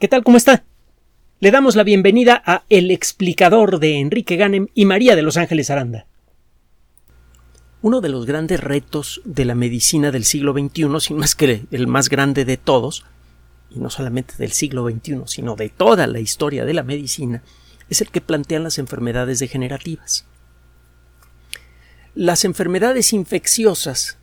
¿Qué tal? ¿Cómo está? Le damos la bienvenida a El explicador de Enrique Ganem y María de Los Ángeles Aranda. Uno de los grandes retos de la medicina del siglo XXI, sin más que el más grande de todos, y no solamente del siglo XXI, sino de toda la historia de la medicina, es el que plantean las enfermedades degenerativas. Las enfermedades infecciosas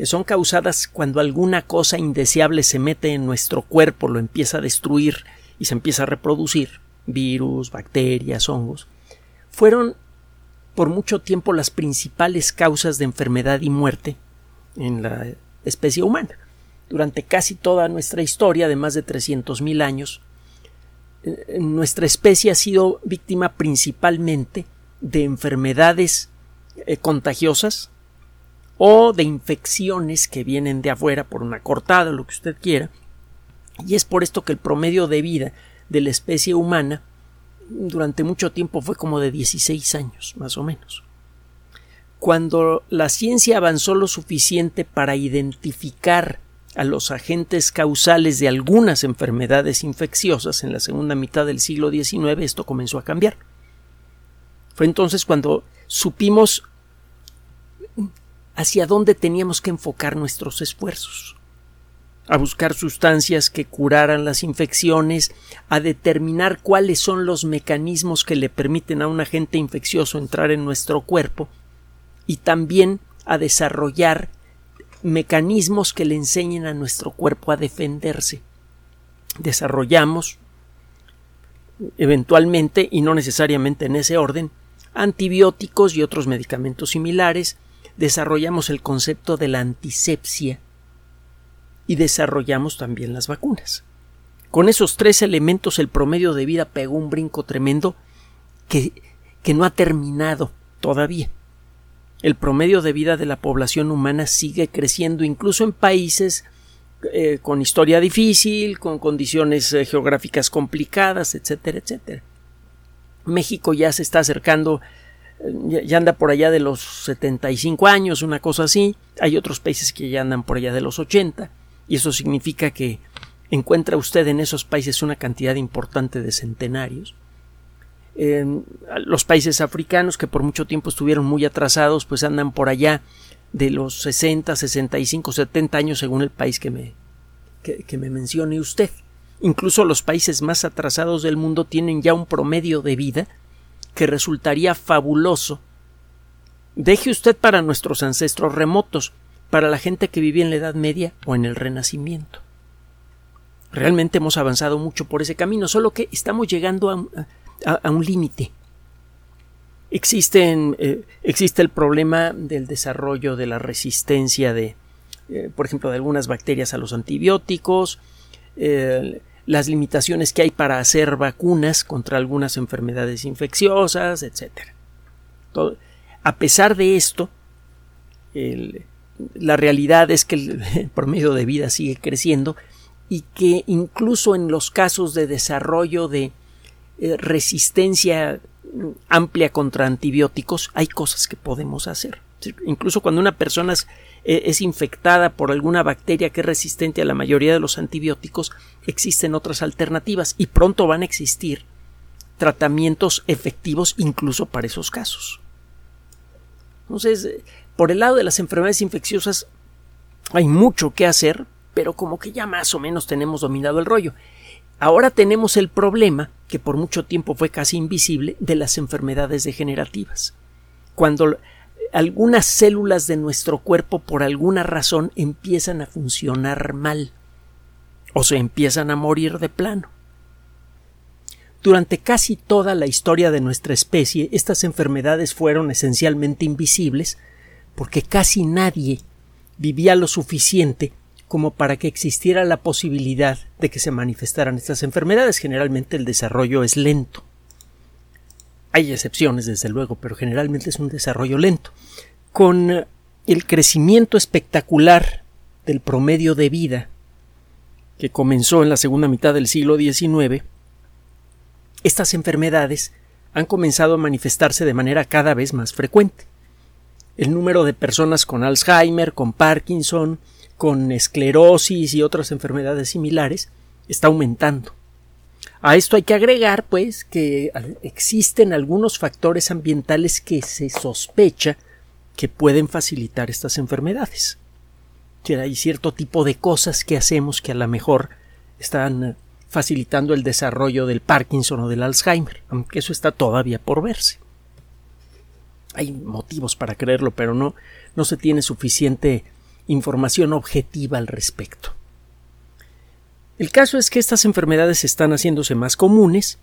que son causadas cuando alguna cosa indeseable se mete en nuestro cuerpo, lo empieza a destruir y se empieza a reproducir, virus, bacterias, hongos, fueron por mucho tiempo las principales causas de enfermedad y muerte en la especie humana. Durante casi toda nuestra historia de más de 300.000 años, eh, nuestra especie ha sido víctima principalmente de enfermedades eh, contagiosas, o de infecciones que vienen de afuera por una cortada lo que usted quiera. Y es por esto que el promedio de vida de la especie humana durante mucho tiempo fue como de 16 años, más o menos. Cuando la ciencia avanzó lo suficiente para identificar a los agentes causales de algunas enfermedades infecciosas en la segunda mitad del siglo XIX, esto comenzó a cambiar. Fue entonces cuando supimos hacia dónde teníamos que enfocar nuestros esfuerzos a buscar sustancias que curaran las infecciones, a determinar cuáles son los mecanismos que le permiten a un agente infeccioso entrar en nuestro cuerpo y también a desarrollar mecanismos que le enseñen a nuestro cuerpo a defenderse. Desarrollamos eventualmente y no necesariamente en ese orden antibióticos y otros medicamentos similares desarrollamos el concepto de la antisepsia y desarrollamos también las vacunas. Con esos tres elementos el promedio de vida pegó un brinco tremendo que, que no ha terminado todavía. El promedio de vida de la población humana sigue creciendo incluso en países eh, con historia difícil, con condiciones eh, geográficas complicadas, etcétera, etcétera. México ya se está acercando ya, anda por allá de los 75 años, una cosa así. Hay otros países que ya andan por allá de los 80 y eso significa que encuentra usted en esos países una cantidad importante de centenarios. los países africanos que por mucho tiempo estuvieron muy atrasados, pues andan por allá de los 60, 65, 70 años según el país que me, que me mencione usted. Incluso los países más atrasados del mundo tienen ya un promedio de vida que resultaría fabuloso. Deje usted para nuestros ancestros remotos, para la gente que vivía en la Edad Media o en el Renacimiento. Realmente hemos avanzado mucho por ese camino, solo que estamos llegando a, un límite. Eh, existe el problema del desarrollo de la resistencia de, eh, por ejemplo, de algunas bacterias a los antibióticos, las limitaciones que hay para hacer vacunas contra algunas enfermedades infecciosas, etc. a pesar de esto, la realidad es que el promedio de vida sigue creciendo y que incluso en los casos de desarrollo de eh, resistencia amplia contra antibióticos hay cosas que podemos hacer. Incluso cuando una persona es infectada por alguna bacteria que es resistente a la mayoría de los antibióticos, existen otras alternativas y pronto van a existir tratamientos efectivos incluso para esos casos. Entonces, eh, por el lado de las enfermedades infecciosas hay mucho que hacer, pero como que ya más o menos tenemos dominado el rollo. Ahora tenemos el problema, que por mucho tiempo fue casi invisible, de las enfermedades degenerativas. Cuando algunas células de nuestro cuerpo por alguna razón empiezan a funcionar mal o se empiezan a morir de plano. Durante casi toda la historia de nuestra especie, estas enfermedades fueron esencialmente invisibles porque casi nadie vivía lo suficiente como para que existiera la posibilidad de que se manifestaran estas enfermedades. Generalmente el desarrollo es lento. Hay excepciones, desde luego, pero generalmente es un desarrollo lento. Con el crecimiento espectacular del promedio de vida que comenzó en la segunda mitad del siglo XIX, estas enfermedades han comenzado a manifestarse de manera cada vez más frecuente. El número de personas con Alzheimer, con Parkinson, con esclerosis y otras enfermedades similares está aumentando. A esto hay que agregar, pues, que existen algunos factores ambientales que se sospecha que pueden facilitar estas enfermedades. hay cierto tipo de cosas que hacemos que a lo mejor están facilitando el desarrollo del Parkinson o del Alzheimer, aunque eso está todavía por verse. Hay motivos para creerlo, pero no, no se tiene suficiente información objetiva al respecto. El caso es que estas enfermedades están haciéndose más comunes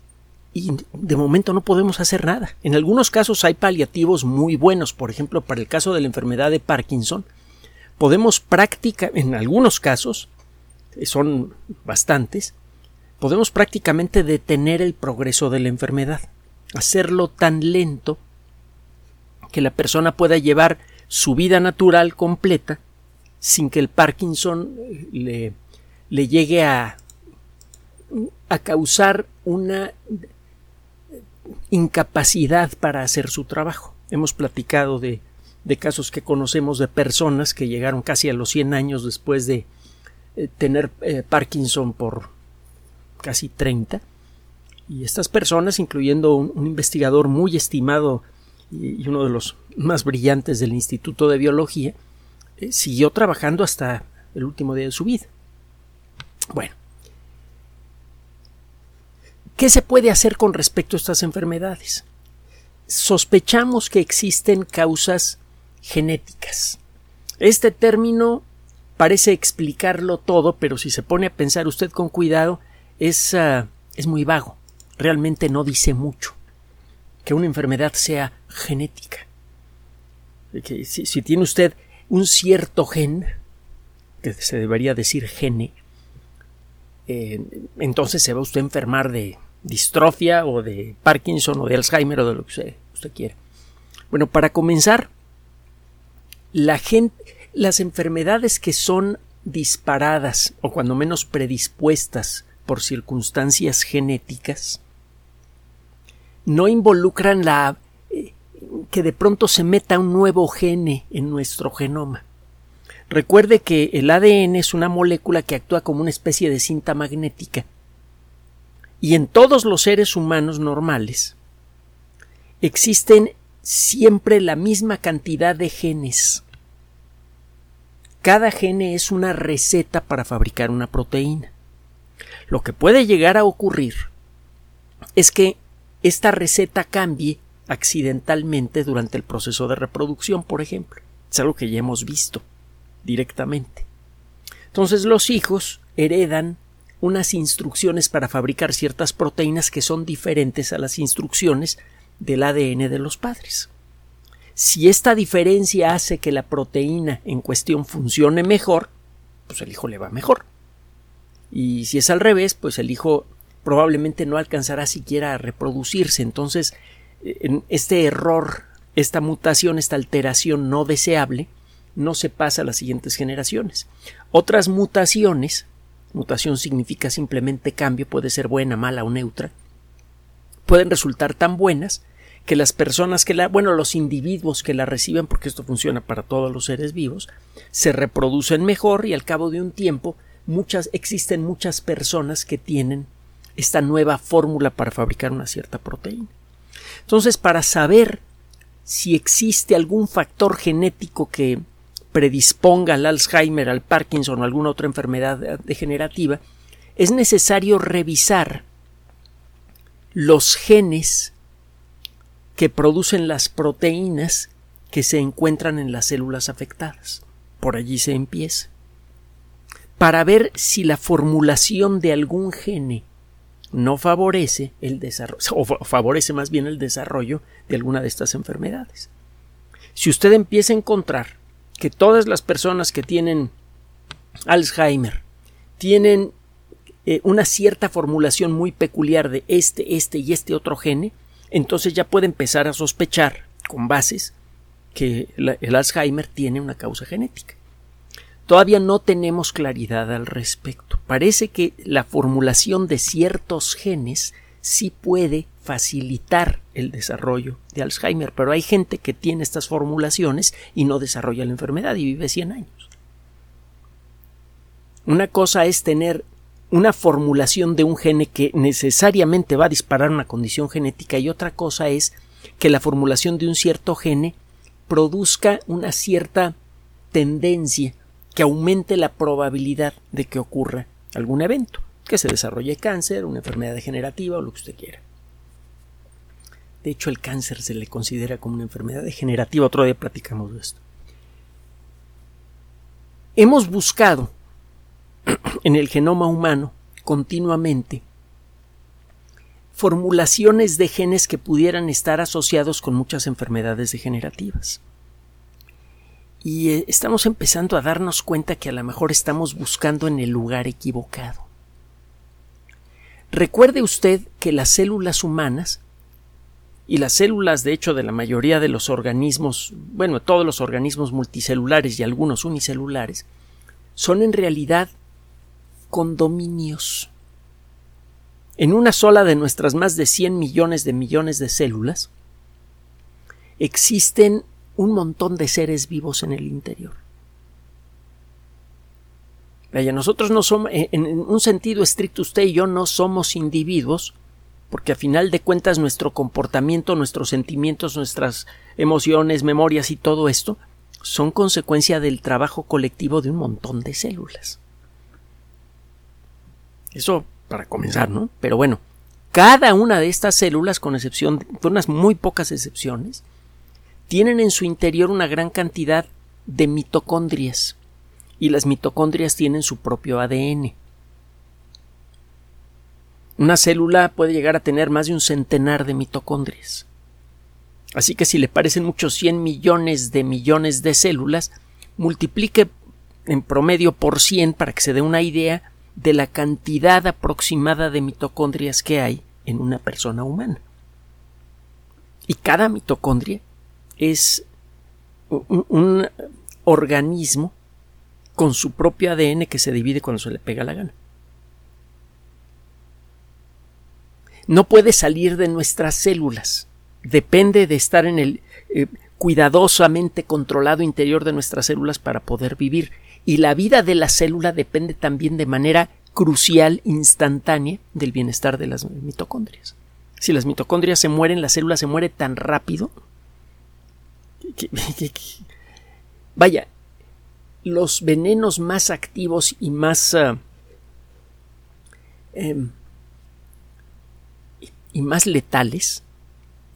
y de momento no podemos hacer nada. En algunos casos hay paliativos muy buenos, por ejemplo, para el caso de la enfermedad de Parkinson, podemos práctica en algunos casos, son bastantes, podemos prácticamente detener el progreso de la enfermedad, hacerlo tan lento que la persona pueda llevar su vida natural completa sin que el Parkinson le le llegue a, a causar una incapacidad para hacer su trabajo. Hemos platicado de, de, casos que conocemos de personas que llegaron casi a los 100 años después de eh, tener eh, Parkinson por casi 30. Y estas personas, incluyendo un, investigador muy estimado y, uno de los más brillantes del Instituto de Biología, eh, siguió trabajando hasta el último día de su vida. Bueno, ¿qué se puede hacer con respecto a estas enfermedades? Sospechamos que existen causas genéticas. Este término parece explicarlo todo, pero si se pone a pensar usted con cuidado, es, ah, es muy vago. Realmente no dice mucho que una enfermedad sea genética. Que si, tiene usted un cierto gen, que se debería decir gene, eh, entonces se va usted a enfermar de distrofia o de Parkinson o de Alzheimer o de lo que usted, usted quiera. Bueno, para comenzar, la gente, las enfermedades que son disparadas o cuando menos predispuestas por circunstancias genéticas no involucran la eh, que de pronto se meta un nuevo gene en nuestro genoma. Recuerde que el ADN es una molécula que actúa como una especie de cinta magnética. Y en todos los seres humanos normales existen siempre la misma cantidad de genes. Cada gene es una receta para fabricar una proteína. Lo que puede llegar a ocurrir es que esta receta cambie accidentalmente durante el proceso de reproducción, por ejemplo. Es algo que ya hemos visto directamente. Entonces los hijos heredan unas instrucciones para fabricar ciertas proteínas que son diferentes a las instrucciones del ADN de los padres. Si esta diferencia hace que la proteína en cuestión funcione mejor, pues el hijo le va mejor. Y si es al revés, pues el hijo probablemente no alcanzará siquiera a reproducirse. Entonces, en este error, esta mutación, esta alteración no deseable, no se pasa a las siguientes generaciones. Otras mutaciones, mutación significa simplemente cambio, puede ser buena, mala o neutra, pueden resultar tan buenas que las personas que la, bueno, los individuos que la reciben, porque esto funciona para todos los seres vivos, se reproducen mejor y al cabo de un tiempo muchas, existen muchas personas que tienen esta nueva fórmula para fabricar una cierta proteína. Entonces, para saber si existe algún factor genético que predisponga al Alzheimer, al Parkinson o alguna otra enfermedad degenerativa, es necesario revisar los genes que producen las proteínas que se encuentran en las células afectadas. Por allí se empieza. Para ver si la formulación de algún gene no favorece el desarrollo, o favorece más bien el desarrollo de alguna de estas enfermedades. Si usted empieza a encontrar que todas las personas que tienen Alzheimer tienen eh, una cierta formulación muy peculiar de este, este y este otro gene, entonces ya puede empezar a sospechar con bases que el Alzheimer tiene una causa genética. Todavía no tenemos claridad al respecto. Parece que la formulación de ciertos genes sí puede facilitar el desarrollo de Alzheimer, pero hay gente que tiene estas formulaciones y no desarrolla la enfermedad y vive 100 años. Una cosa es tener una formulación de un gene que necesariamente va a disparar una condición genética y otra cosa es que la formulación de un cierto gene produzca una cierta tendencia que aumente la probabilidad de que ocurra algún evento, que se desarrolle cáncer, una enfermedad degenerativa o lo que usted quiera. De hecho, el cáncer se le considera como una enfermedad degenerativa. Otro día platicamos de esto. Hemos buscado en el genoma humano continuamente formulaciones de genes que pudieran estar asociados con muchas enfermedades degenerativas. Y eh, estamos empezando a darnos cuenta que a lo mejor estamos buscando en el lugar equivocado. Recuerde usted que las células humanas y las células, de hecho, de la mayoría de los organismos, bueno, todos los organismos multicelulares y algunos unicelulares, son en realidad condominios. En una sola de nuestras más de 100 millones de millones de células existen un montón de seres vivos en el interior. Vaya, nosotros no somos, en un sentido estricto, usted y yo no somos individuos, porque a final de cuentas nuestro comportamiento, nuestros sentimientos, nuestras emociones, memorias y todo esto son consecuencia del trabajo colectivo de un montón de células. Eso para comenzar, ¿no? Pero bueno, cada una de estas células, con excepción de unas muy pocas excepciones, tienen en su interior una gran cantidad de mitocondrias y las mitocondrias tienen su propio ADN. Una célula puede llegar a tener más de un centenar de mitocondrias. Así que si le parecen muchos 100 millones de millones de células, multiplique en promedio por 100 para que se dé una idea de la cantidad aproximada de mitocondrias que hay en una persona humana. Y cada mitocondria es un, organismo con su propio ADN que se divide cuando se le pega la gana. No puede salir de nuestras células. Depende de estar en el eh, cuidadosamente controlado interior de nuestras células para poder vivir. Y la vida de la célula depende también de manera crucial, instantánea, del bienestar de las mitocondrias. Si las mitocondrias se mueren, la célula se muere tan rápido vaya, los venenos más activos y más ah, em, y más letales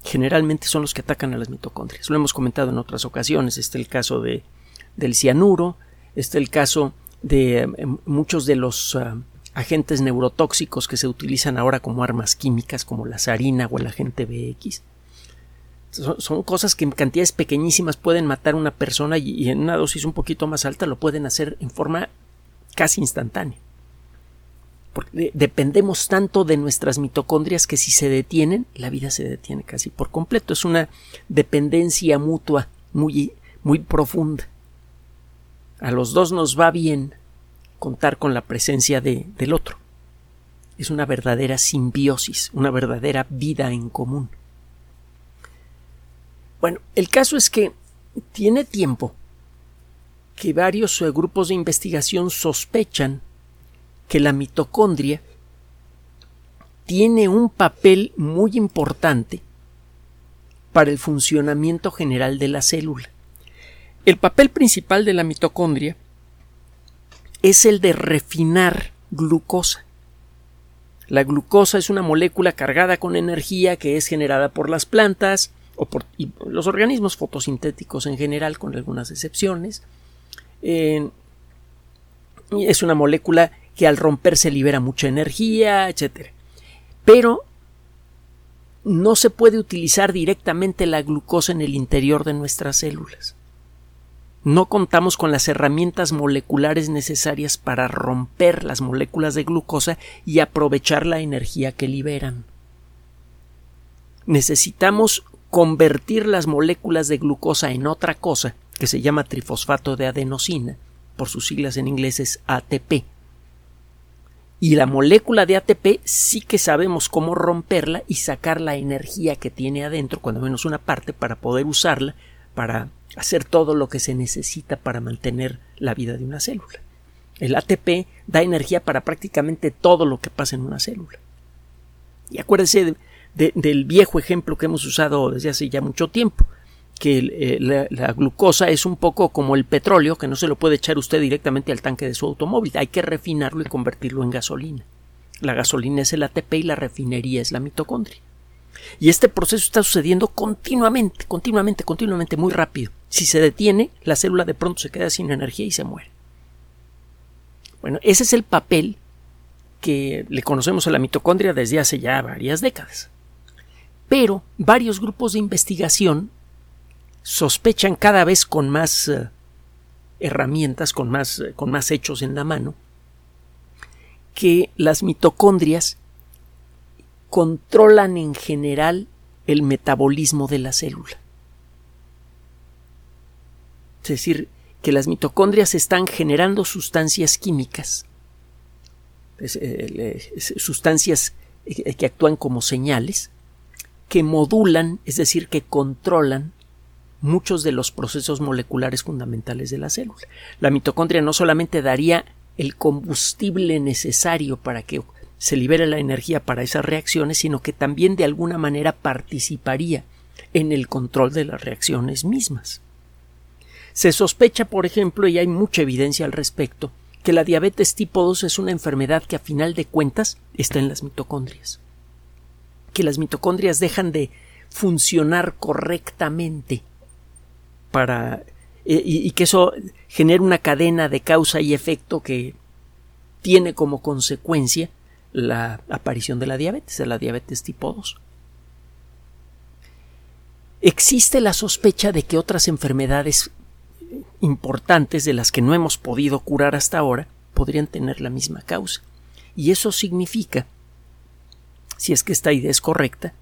generalmente son los que atacan a las mitocondrias. Lo hemos comentado en otras ocasiones. Este es el caso de, del cianuro, este es el caso de em, muchos de los ah, agentes neurotóxicos que se utilizan ahora como armas químicas, como la sarina o el agente BX son, cosas que en cantidades pequeñísimas pueden matar a una persona y, en una dosis un poquito más alta lo pueden hacer en forma casi instantánea. Porque dependemos tanto de nuestras mitocondrias que si se detienen, la vida se detiene casi por completo. Es una dependencia mutua muy, muy profunda. A los dos nos va bien contar con la presencia de, del otro. Es una verdadera simbiosis, una verdadera vida en común. Bueno, el caso es que tiene tiempo que varios eh, grupos de investigación sospechan que la mitocondria tiene un papel muy importante para el funcionamiento general de la célula. El papel principal de la mitocondria es el de refinar glucosa. La glucosa es una molécula cargada con energía que es generada por las plantas, o por los organismos fotosintéticos en general, con algunas excepciones. es una molécula que al romperse libera mucha energía, etc. Pero no se puede utilizar directamente la glucosa en el interior de nuestras células. No contamos con las herramientas moleculares necesarias para romper las moléculas de glucosa y aprovechar la energía que liberan. Necesitamos convertir las moléculas de glucosa en otra cosa que se llama trifosfato de adenosina, por sus siglas en inglés es ATP. Y la molécula de ATP sí que sabemos cómo romperla y sacar la energía que tiene adentro, cuando menos una parte, para poder usarla para hacer todo lo que se necesita para mantener la vida de una célula. El ATP da energía para prácticamente todo lo que pasa en una célula. Y acuérdese del viejo ejemplo que hemos usado desde hace ya mucho tiempo, que eh, la, la, glucosa es un poco como el petróleo, que no se lo puede echar usted directamente al tanque de su automóvil, hay que refinarlo y convertirlo en gasolina. La gasolina es el ATP y la refinería es la mitocondria. Y este proceso está sucediendo continuamente, continuamente, continuamente, muy rápido. Si se detiene, la célula de pronto se queda sin energía y se muere. Bueno, ese es el papel que le conocemos a la mitocondria desde hace ya varias décadas. Pero varios grupos de investigación sospechan cada vez con más uh, herramientas, con más, uh, con más hechos en la mano, que las mitocondrias controlan en general el metabolismo de la célula. Es decir, que las mitocondrias están generando sustancias químicas, eh, sustancias eh, que actúan como señales, que modulan, es decir, que controlan muchos de los procesos moleculares fundamentales de la célula. La mitocondria no solamente daría el combustible necesario para que se libere la energía para esas reacciones, sino que también de alguna manera participaría en el control de las reacciones mismas. Se sospecha, por ejemplo, y hay mucha evidencia al respecto, que la diabetes tipo 2 es una enfermedad que a final de cuentas está en las mitocondrias. Que las mitocondrias dejan de funcionar correctamente para eh, y, que eso genera una cadena de causa y efecto que tiene como consecuencia la aparición de la diabetes, de la diabetes tipo 2. Existe la sospecha de que otras enfermedades importantes de las que no hemos podido curar hasta ahora podrían tener la misma causa. Y eso significa, si es que esta idea es correcta,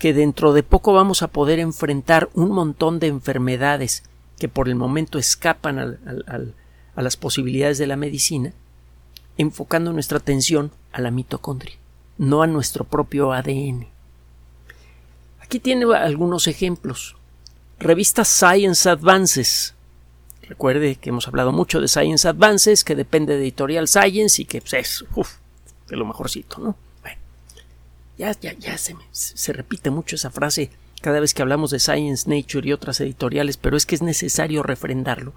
que dentro de poco vamos a poder enfrentar un montón de enfermedades que por el momento escapan a las posibilidades de la medicina enfocando nuestra atención a la mitocondria, no a nuestro propio ADN. Aquí tiene algunos ejemplos. Revista Science Advances. Recuerde que hemos hablado mucho de Science Advances, que depende de Editorial Science y que pues, es de lo mejorcito, ¿no? Ya, ya, ya se, se repite mucho esa frase cada vez que hablamos de Science, Nature y otras editoriales, pero es que es necesario refrendarlo,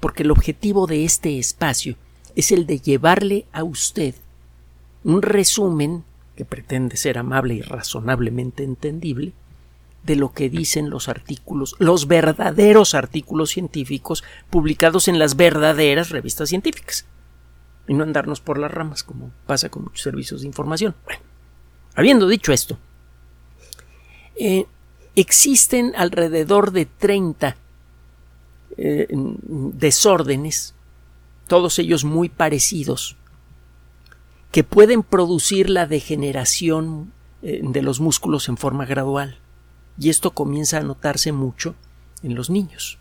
porque el objetivo de este espacio es el de llevarle a usted un resumen que pretende ser amable y razonablemente entendible de lo que dicen los artículos, los verdaderos artículos científicos publicados en las verdaderas revistas científicas. Y no andarnos por las ramas como pasa con muchos servicios de información. Bueno, habiendo dicho esto, eh, existen alrededor de 30 eh, desórdenes todos ellos muy parecidos, que pueden producir la degeneración eh, de los músculos en forma gradual. Y esto comienza a notarse mucho en los niños.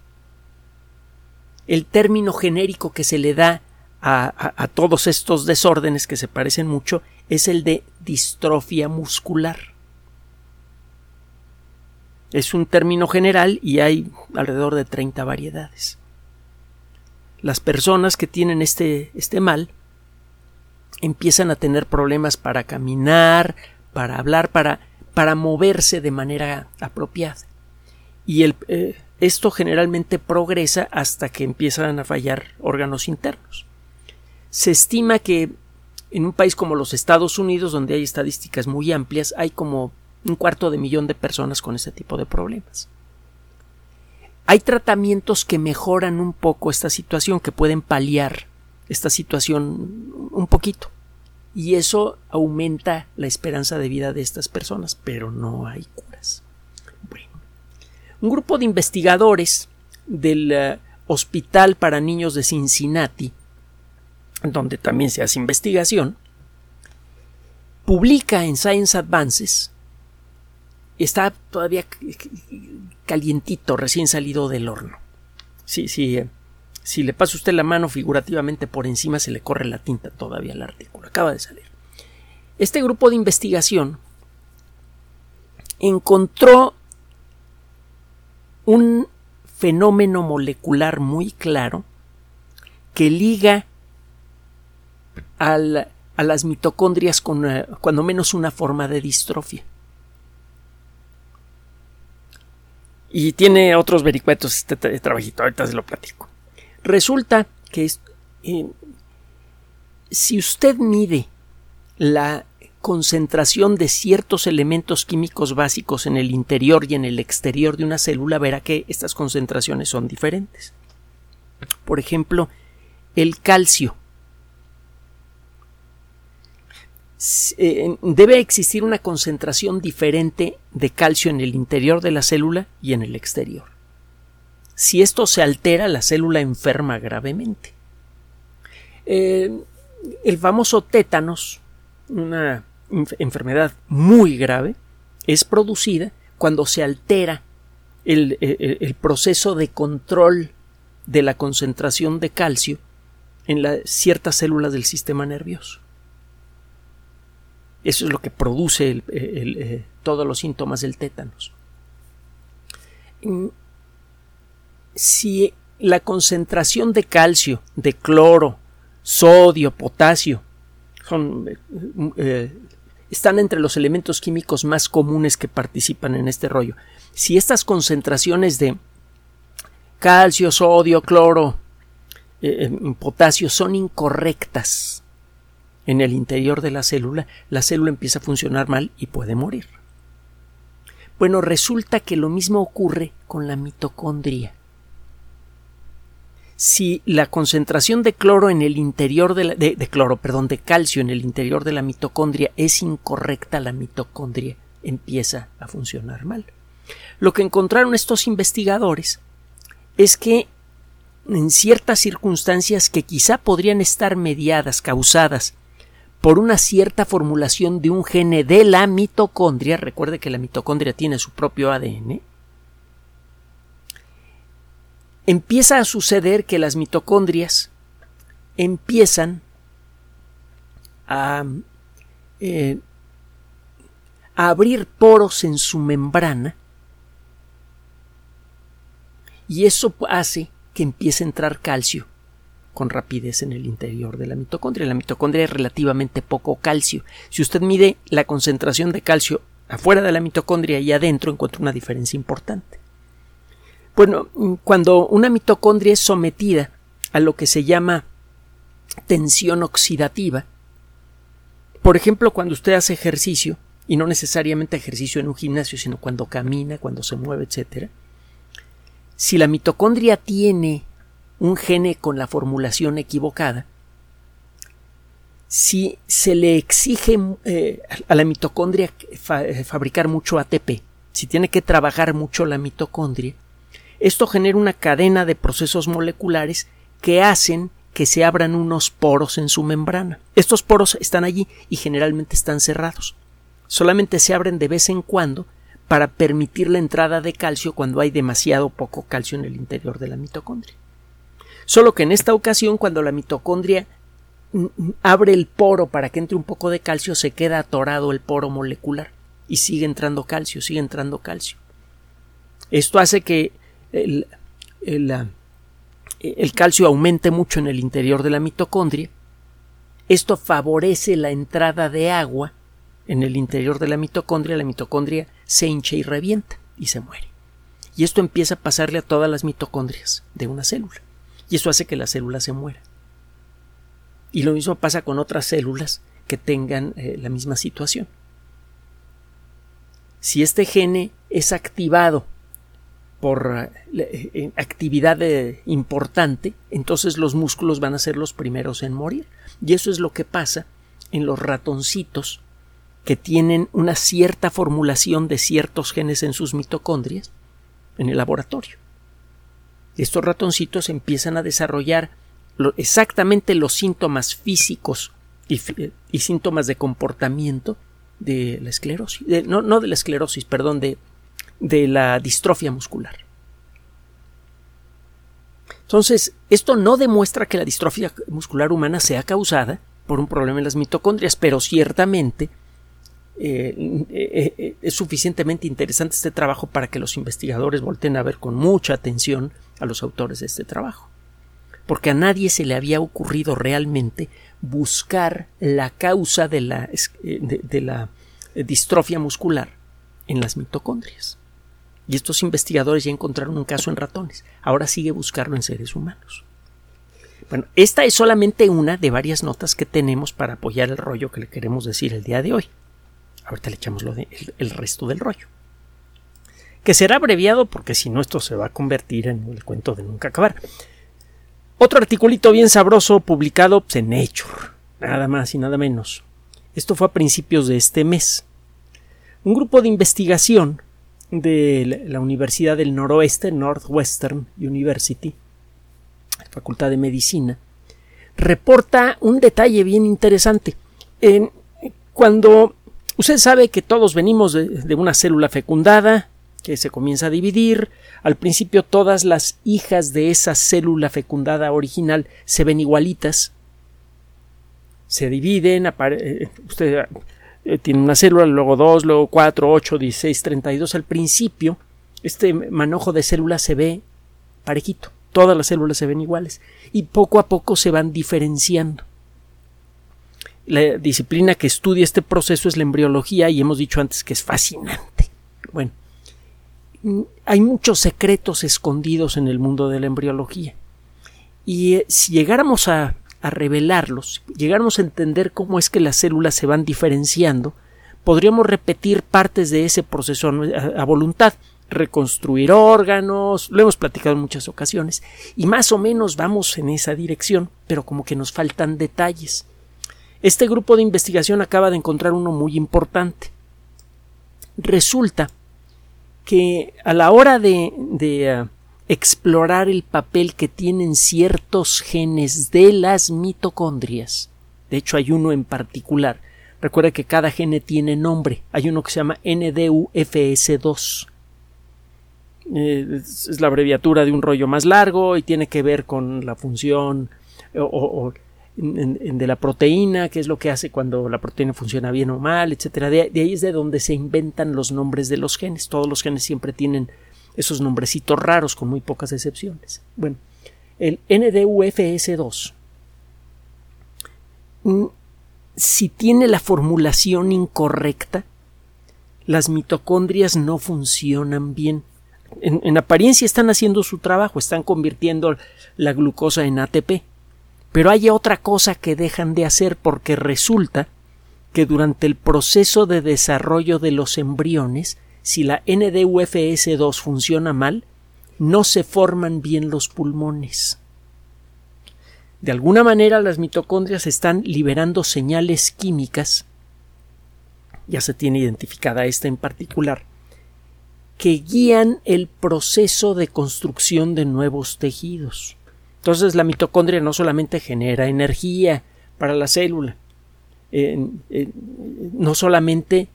El término genérico que se le da a, a, todos estos desórdenes que se parecen mucho es el de distrofia muscular. Es un término general y hay alrededor de 30 variedades las personas que tienen este, este mal empiezan a tener problemas para caminar, para hablar, para, para moverse de manera apropiada. Y el, eh, esto generalmente progresa hasta que empiezan a fallar órganos internos. Se estima que en un país como los Estados Unidos, donde hay estadísticas muy amplias, hay como un cuarto de millón de personas con ese tipo de problemas. Hay tratamientos que mejoran un poco esta situación, que pueden paliar esta situación un poquito. Y eso aumenta la esperanza de vida de estas personas, pero no hay curas. Bueno, un grupo de investigadores del uh, Hospital para Niños de Cincinnati, donde también se hace investigación, publica en Science Advances está todavía calientito, recién salido del horno. Sí, sí, eh, si le pasa usted la mano figurativamente por encima se le corre la tinta todavía al artículo. Acaba de salir. Este grupo de investigación encontró un fenómeno molecular muy claro que liga a las mitocondrias con eh, cuando menos una forma de distrofia. Y tiene otros vericuetos este trabajito, ahorita se lo platico. Resulta que eh, si usted mide la concentración de ciertos elementos químicos básicos en el interior y en el exterior de una célula, verá que estas concentraciones son diferentes. Por ejemplo, el calcio. Eh, debe existir una concentración diferente de calcio en el interior de la célula y en el exterior. Si esto se altera, la célula enferma gravemente. Eh, el famoso tétanos, una enfermedad muy grave, es producida cuando se altera el, proceso de control de la concentración de calcio en ciertas células del sistema nervioso. Eso es lo que produce eh, todos los síntomas del tétanos. Si la concentración de calcio, de cloro, sodio, potasio, eh, eh, están entre los elementos químicos más comunes que participan en este rollo. Si estas concentraciones de calcio, sodio, cloro, eh, potasio son incorrectas en el interior de la célula, la célula empieza a funcionar mal y puede morir. Bueno, resulta que lo mismo ocurre con la mitocondria si la concentración de cloro en el interior de, de, cloro, perdón, de calcio en el interior de la mitocondria es incorrecta, la mitocondria empieza a funcionar mal. Lo que encontraron estos investigadores es que en ciertas circunstancias que quizá podrían estar mediadas, causadas por una cierta formulación de un gene de la mitocondria, recuerde que la mitocondria tiene su propio ADN, empieza a suceder que las mitocondrias empiezan a, eh, a abrir poros en su membrana y eso hace que empiece a entrar calcio con rapidez en el interior de la mitocondria. La mitocondria es relativamente poco calcio. Si usted mide la concentración de calcio afuera de la mitocondria y adentro, encuentra una diferencia importante. Bueno, cuando una mitocondria es sometida a lo que se llama tensión oxidativa, por ejemplo, cuando usted hace ejercicio, y no necesariamente ejercicio en un gimnasio, sino cuando camina, cuando se mueve, etc., si la mitocondria tiene un gene con la formulación equivocada, si se le exige eh, a la mitocondria eh, fabricar mucho ATP, si tiene que trabajar mucho la mitocondria, esto genera una cadena de procesos moleculares que hacen que se abran unos poros en su membrana. Estos poros están allí y generalmente están cerrados. Solamente se abren de vez en cuando para permitir la entrada de calcio cuando hay demasiado poco calcio en el interior de la mitocondria. Solo que en esta ocasión, cuando la mitocondria abre el poro para que entre un poco de calcio, se queda atorado el poro molecular y sigue entrando calcio, sigue entrando calcio. Esto hace que el, calcio aumente mucho en el interior de la mitocondria. Esto favorece la entrada de agua en el interior de la mitocondria. La mitocondria se hincha y revienta y se muere. Y esto empieza a pasarle a todas las mitocondrias de una célula. Y eso hace que la célula se muera. Y lo mismo pasa con otras células que tengan eh, la misma situación. Si este gene es activado por eh, eh, actividad importante, entonces los músculos van a ser los primeros en morir. Y eso es lo que pasa en los ratoncitos que tienen una cierta formulación de ciertos genes en sus mitocondrias en el laboratorio. Estos ratoncitos empiezan a desarrollar exactamente los síntomas físicos y, síntomas de comportamiento de la esclerosis, no, de la esclerosis, perdón, de, de la distrofia muscular. Entonces, esto no demuestra que la distrofia muscular humana sea causada por un problema en las mitocondrias, pero ciertamente eh, eh, eh, es suficientemente interesante este trabajo para que los investigadores volten a ver con mucha atención a los autores de este trabajo. Porque a nadie se le había ocurrido realmente buscar la causa de la, de la distrofia muscular en las mitocondrias. Y estos investigadores ya encontraron un caso en ratones. Ahora sigue buscarlo en seres humanos. Bueno, esta es solamente una de varias notas que tenemos para apoyar el rollo que le queremos decir el día de hoy. Ahorita le echamos lo el, resto del rollo. Que será abreviado porque si no esto se va a convertir en el cuento de nunca acabar. Otro articulito bien sabroso publicado pues, en Nature. Nada más y nada menos. Esto fue a principios de este mes. Un grupo de investigación de la Universidad del Noroeste, Northwestern University, Facultad de Medicina, reporta un detalle bien interesante. En, cuando usted sabe que todos venimos de, una célula fecundada, que se comienza a dividir, al principio todas las hijas de esa célula fecundada original se ven igualitas, se dividen, eh, usted eh, tiene una célula, luego dos, luego cuatro, ocho, dieciséis, treinta y dos. Al principio, este manojo de células se ve parejito. Todas las células se ven iguales y poco a poco se van diferenciando. La disciplina que estudia este proceso es la embriología y hemos dicho antes que es fascinante. Bueno, hay muchos secretos escondidos en el mundo de la embriología. Y eh, si llegáramos a a revelarlos, llegáramos a entender cómo es que las células se van diferenciando, podríamos repetir partes de ese proceso a, voluntad, reconstruir órganos, lo hemos platicado en muchas ocasiones, y más o menos vamos en esa dirección, pero como que nos faltan detalles. Este grupo de investigación acaba de encontrar uno muy importante. Resulta que a la hora de, de explorar el papel que tienen ciertos genes de las mitocondrias. De hecho, hay uno en particular. Recuerda que cada gene tiene nombre. Hay uno que se llama NDUFS2. Eh, es la abreviatura de un rollo más largo y tiene que ver con la función o, de la proteína, qué es lo que hace cuando la proteína funciona bien o mal, etcétera. de, ahí es de donde se inventan los nombres de los genes. Todos los genes siempre tienen esos nombrecitos raros con muy pocas excepciones. Bueno, el NDUFS2, mm, si tiene la formulación incorrecta, las mitocondrias no funcionan bien. En, en, apariencia están haciendo su trabajo, están convirtiendo la glucosa en ATP. Pero hay otra cosa que dejan de hacer porque resulta que durante el proceso de desarrollo de los embriones si la NDUFS2 funciona mal, no se forman bien los pulmones. De alguna manera las mitocondrias están liberando señales químicas, ya se tiene identificada esta en particular, que guían el proceso de construcción de nuevos tejidos. Entonces la mitocondria no solamente genera energía para la célula, no solamente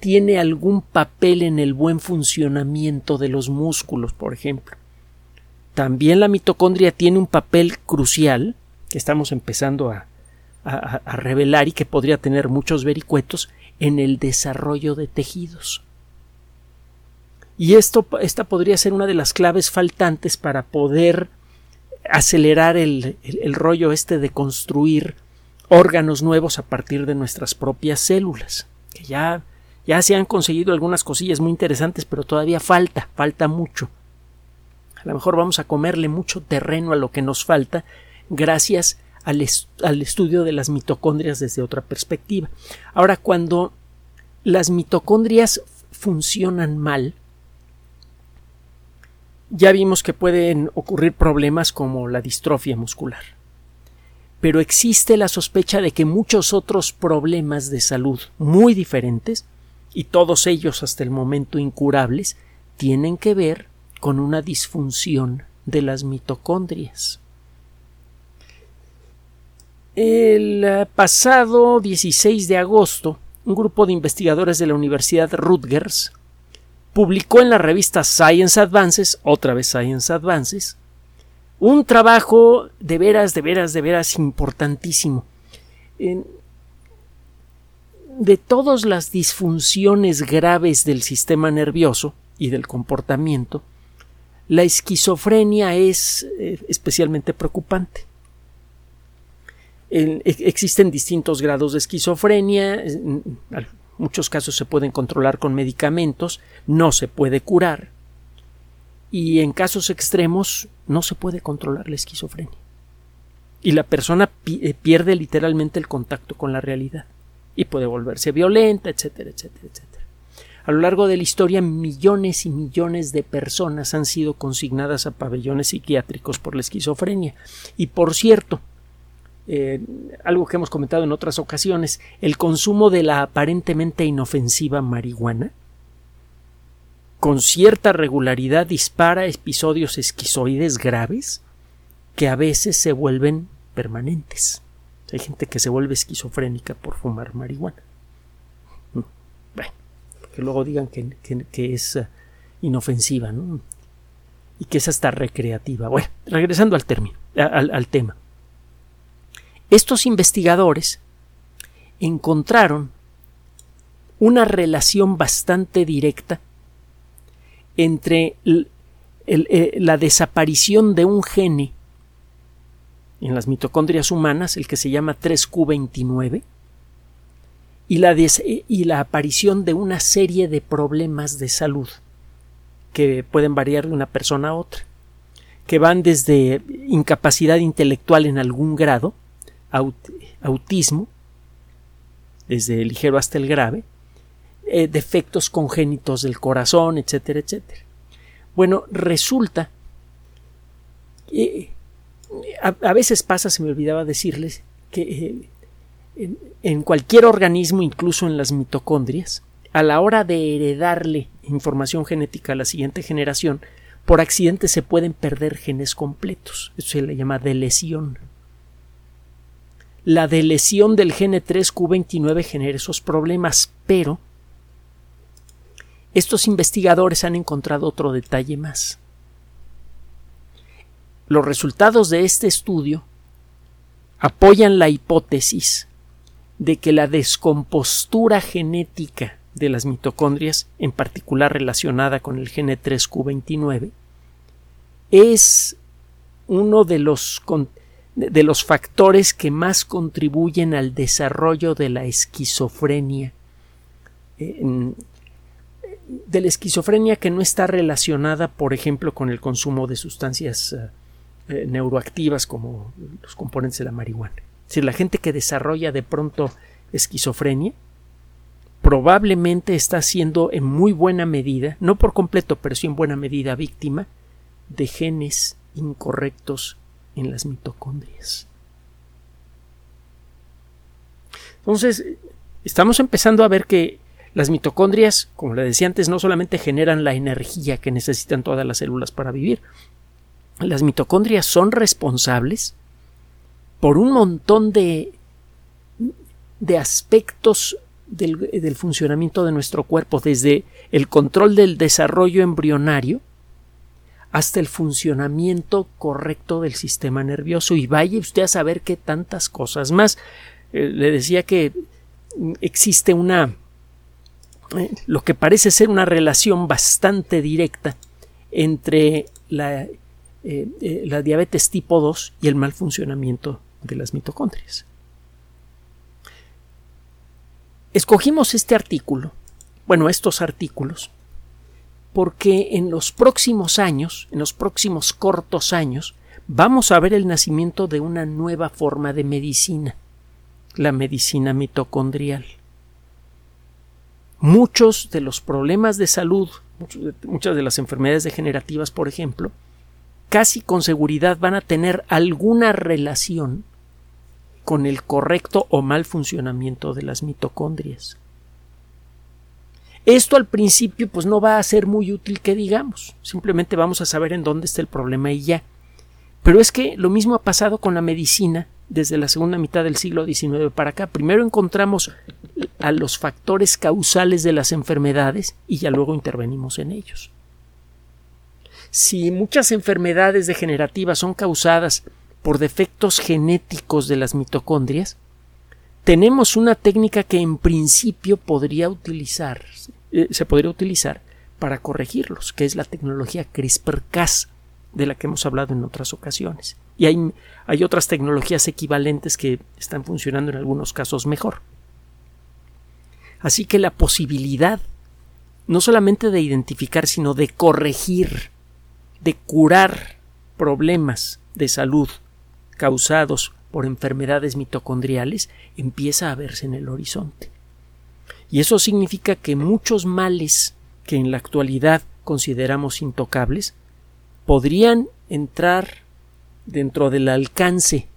tiene algún papel en el buen funcionamiento de los músculos, por ejemplo. También la mitocondria tiene un papel crucial que estamos empezando a, revelar y que podría tener muchos vericuetos en el desarrollo de tejidos. Y esto, esta podría ser una de las claves faltantes para poder acelerar el, el rollo este de construir órganos nuevos a partir de nuestras propias células, que ya ya se han conseguido algunas cosillas muy interesantes, pero todavía falta, falta mucho. A lo mejor vamos a comerle mucho terreno a lo que nos falta gracias al, estudio de las mitocondrias desde otra perspectiva. Ahora, cuando las mitocondrias funcionan mal, ya vimos que pueden ocurrir problemas como la distrofia muscular. Pero existe la sospecha de que muchos otros problemas de salud muy diferentes y todos ellos hasta el momento incurables, tienen que ver con una disfunción de las mitocondrias. El eh, pasado 16 de agosto, un grupo de investigadores de la Universidad Rutgers publicó en la revista Science Advances, otra vez Science Advances, un trabajo de veras, de veras, de veras importantísimo. De todas las disfunciones graves del sistema nervioso y del comportamiento, la esquizofrenia es eh, especialmente preocupante. existen distintos grados de esquizofrenia, en muchos casos se pueden controlar con medicamentos, no se puede curar y en casos extremos no se puede controlar la esquizofrenia. Y la persona eh, pierde literalmente el contacto con la realidad y puede volverse violenta, etcétera, etcétera, etcétera. A lo largo de la historia, millones y millones de personas han sido consignadas a pabellones psiquiátricos por la esquizofrenia. Y por cierto, eh, algo que hemos comentado en otras ocasiones, el consumo de la aparentemente inofensiva marihuana con cierta regularidad dispara episodios esquizoides graves que a veces se vuelven permanentes. Hay gente que se vuelve esquizofrénica por fumar marihuana. Bueno, que luego digan que, es eh, inofensiva, ¿no? Y que es hasta recreativa. Bueno, regresando al término, al tema. Estos investigadores encontraron una relación bastante directa entre eh, la desaparición de un gene en las mitocondrias humanas, el que se llama 3Q29, y la, y la aparición de una serie de problemas de salud que pueden variar de una persona a otra, que van desde incapacidad intelectual en algún grado, autismo, desde el ligero hasta el grave, eh, defectos congénitos del corazón, etcétera, etcétera. Bueno, resulta que a, veces pasa, se me olvidaba decirles, que eh, en, cualquier organismo, incluso en las mitocondrias, a la hora de heredarle información genética a la siguiente generación, por accidente se pueden perder genes completos. Eso se le llama delesión. La delesión del gene 3Q29 genera esos problemas, pero estos investigadores han encontrado otro detalle más. Los resultados de este estudio apoyan la hipótesis de que la descompostura genética de las mitocondrias, en particular relacionada con el gene 3Q29, es uno de los, de los factores que más contribuyen al desarrollo de la esquizofrenia de la esquizofrenia que no está relacionada, por ejemplo, con el consumo de sustancias eh, eh, neuroactivas como los componentes de la marihuana. Es decir, la gente que desarrolla de pronto esquizofrenia probablemente está siendo en muy buena medida, no por completo, pero sí en buena medida víctima de genes incorrectos en las mitocondrias. Entonces, estamos empezando a ver que las mitocondrias, como le decía antes, no solamente generan la energía que necesitan todas las células para vivir, las mitocondrias son responsables por un montón de, de aspectos del, del, funcionamiento de nuestro cuerpo, desde el control del desarrollo embrionario hasta el funcionamiento correcto del sistema nervioso. Y vaya usted a saber qué tantas cosas más. Eh, le decía que existe una eh, lo que parece ser una relación bastante directa entre la, eh, la diabetes tipo 2 y el mal funcionamiento de las mitocondrias. Escogimos este artículo, bueno, estos artículos, porque en los próximos años, en los próximos cortos años, vamos a ver el nacimiento de una nueva forma de medicina, la medicina mitocondrial muchos de los problemas de salud, muchas de las enfermedades degenerativas, por ejemplo, casi con seguridad van a tener alguna relación con el correcto o mal funcionamiento de las mitocondrias. Esto al principio pues no va a ser muy útil que digamos, simplemente vamos a saber en dónde está el problema y ya. Pero es que lo mismo ha pasado con la medicina desde la segunda mitad del siglo XIX para acá. Primero encontramos a los factores causales de las enfermedades y ya luego intervenimos en ellos. Si muchas enfermedades degenerativas son causadas por defectos genéticos de las mitocondrias, tenemos una técnica que en principio podría utilizar, eh, se podría utilizar para corregirlos, que es la tecnología CRISPR-Cas, de la que hemos hablado en otras ocasiones. Y hay, hay otras tecnologías equivalentes que están funcionando en algunos casos mejor. Así que la posibilidad no solamente de identificar, sino de corregir, de curar problemas de salud causados por enfermedades mitocondriales empieza a verse en el horizonte. Y eso significa que muchos males que en la actualidad consideramos intocables podrían entrar dentro del alcance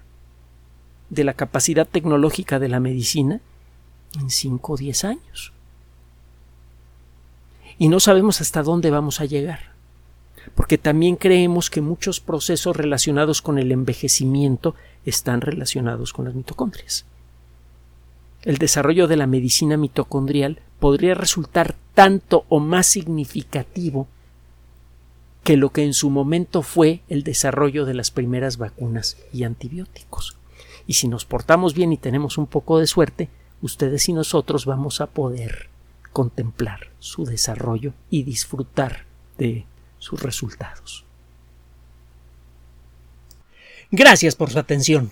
de la capacidad tecnológica de la medicina en 5 o 10 años. Y no sabemos hasta dónde vamos a llegar, porque también creemos que muchos procesos relacionados con el envejecimiento están relacionados con las mitocondrias. El desarrollo de la medicina mitocondrial podría resultar tanto o más significativo que lo que en su momento fue el desarrollo de las primeras vacunas y antibióticos. Y si nos portamos bien y tenemos un poco de suerte, ustedes y nosotros vamos a poder contemplar su desarrollo y disfrutar de sus resultados. Gracias por su atención.